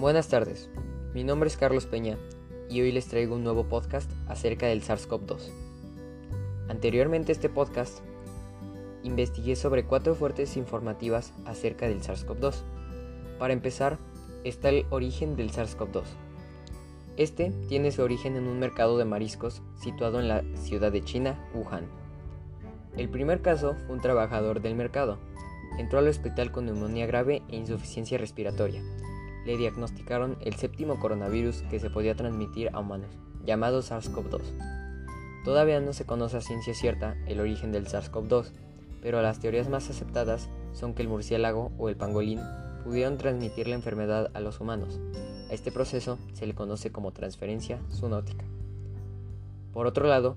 Buenas tardes, mi nombre es Carlos Peña y hoy les traigo un nuevo podcast acerca del SARS-CoV-2. Anteriormente a este podcast, investigué sobre cuatro fuertes informativas acerca del SARS-CoV-2. Para empezar, está el origen del SARS-CoV-2. Este tiene su origen en un mercado de mariscos situado en la ciudad de China, Wuhan. El primer caso fue un trabajador del mercado. Entró al hospital con neumonía grave e insuficiencia respiratoria le diagnosticaron el séptimo coronavirus que se podía transmitir a humanos, llamado SARS-CoV-2. Todavía no se conoce a ciencia cierta el origen del SARS-CoV-2, pero las teorías más aceptadas son que el murciélago o el pangolín pudieron transmitir la enfermedad a los humanos. A este proceso se le conoce como transferencia zoonótica. Por otro lado,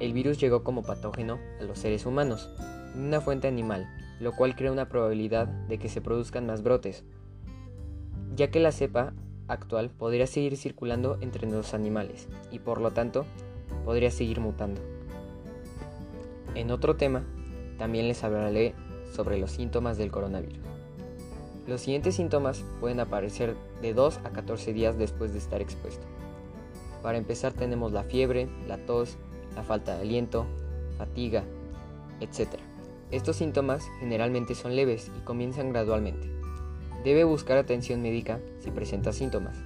el virus llegó como patógeno a los seres humanos, de una fuente animal, lo cual crea una probabilidad de que se produzcan más brotes, ya que la cepa actual podría seguir circulando entre los animales y por lo tanto podría seguir mutando. En otro tema, también les hablaré sobre los síntomas del coronavirus. Los siguientes síntomas pueden aparecer de 2 a 14 días después de estar expuesto. Para empezar tenemos la fiebre, la tos, la falta de aliento, fatiga, etc. Estos síntomas generalmente son leves y comienzan gradualmente. Debe buscar atención médica si presenta síntomas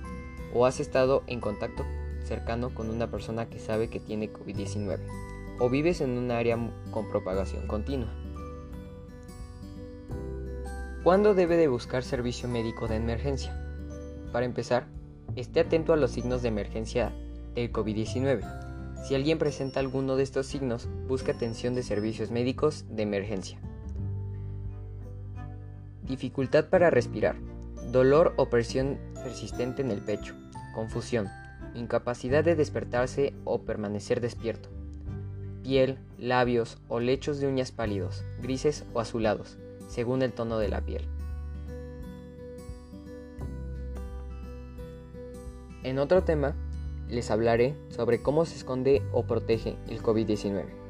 o has estado en contacto cercano con una persona que sabe que tiene COVID-19 o vives en un área con propagación continua. ¿Cuándo debe de buscar servicio médico de emergencia? Para empezar, esté atento a los signos de emergencia del COVID-19. Si alguien presenta alguno de estos signos, busca atención de servicios médicos de emergencia. Dificultad para respirar. Dolor o presión persistente en el pecho. Confusión. Incapacidad de despertarse o permanecer despierto. Piel, labios o lechos de uñas pálidos, grises o azulados, según el tono de la piel. En otro tema, les hablaré sobre cómo se esconde o protege el COVID-19.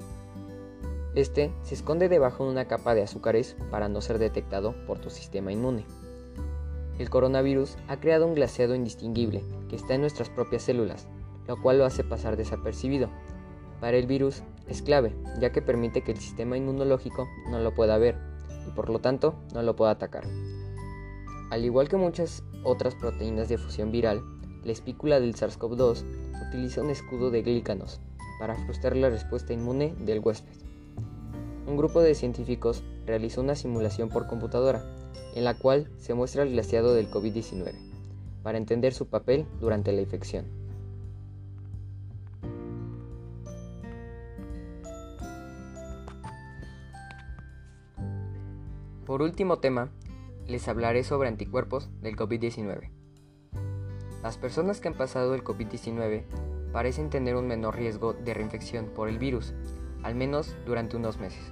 Este se esconde debajo de una capa de azúcares para no ser detectado por tu sistema inmune. El coronavirus ha creado un glaseado indistinguible que está en nuestras propias células, lo cual lo hace pasar desapercibido. Para el virus es clave, ya que permite que el sistema inmunológico no lo pueda ver y por lo tanto no lo pueda atacar. Al igual que muchas otras proteínas de fusión viral, la espícula del SARS-CoV-2 utiliza un escudo de glícanos para frustrar la respuesta inmune del huésped un grupo de científicos realizó una simulación por computadora, en la cual se muestra el glaciado del COVID-19, para entender su papel durante la infección. Por último tema, les hablaré sobre anticuerpos del COVID-19. Las personas que han pasado el COVID-19 parecen tener un menor riesgo de reinfección por el virus, al menos durante unos meses.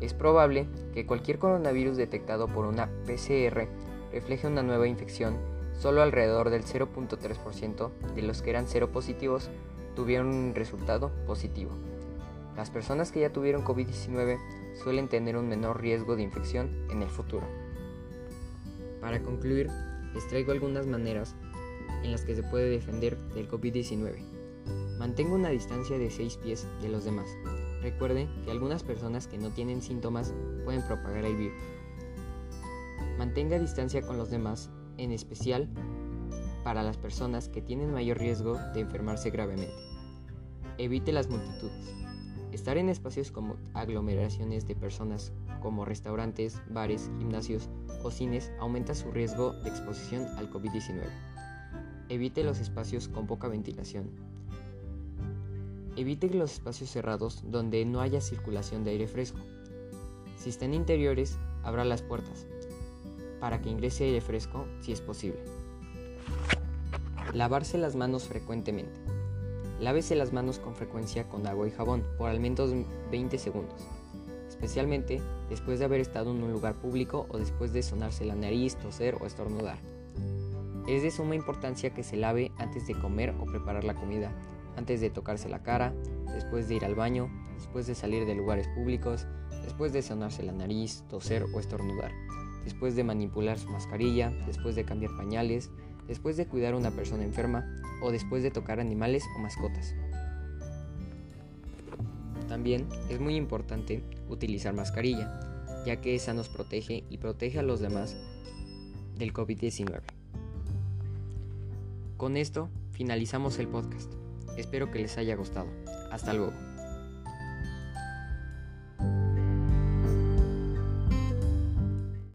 Es probable que cualquier coronavirus detectado por una PCR refleje una nueva infección, solo alrededor del 0.3% de los que eran positivos tuvieron un resultado positivo. Las personas que ya tuvieron COVID-19 suelen tener un menor riesgo de infección en el futuro. Para concluir, les traigo algunas maneras en las que se puede defender del COVID-19. Mantenga una distancia de 6 pies de los demás. Recuerde que algunas personas que no tienen síntomas pueden propagar el virus. Mantenga distancia con los demás, en especial para las personas que tienen mayor riesgo de enfermarse gravemente. Evite las multitudes. Estar en espacios como aglomeraciones de personas como restaurantes, bares, gimnasios o cines aumenta su riesgo de exposición al COVID-19. Evite los espacios con poca ventilación, Evite los espacios cerrados donde no haya circulación de aire fresco. Si están interiores, abra las puertas para que ingrese aire fresco si es posible. Lavarse las manos frecuentemente. Lávese las manos con frecuencia con agua y jabón por al menos 20 segundos, especialmente después de haber estado en un lugar público o después de sonarse la nariz, toser o estornudar. Es de suma importancia que se lave antes de comer o preparar la comida antes de tocarse la cara, después de ir al baño, después de salir de lugares públicos, después de sonarse la nariz, toser o estornudar, después de manipular su mascarilla, después de cambiar pañales, después de cuidar a una persona enferma o después de tocar animales o mascotas. También es muy importante utilizar mascarilla, ya que esa nos protege y protege a los demás del COVID-19. Con esto finalizamos el podcast. Espero que les haya gustado. Hasta luego.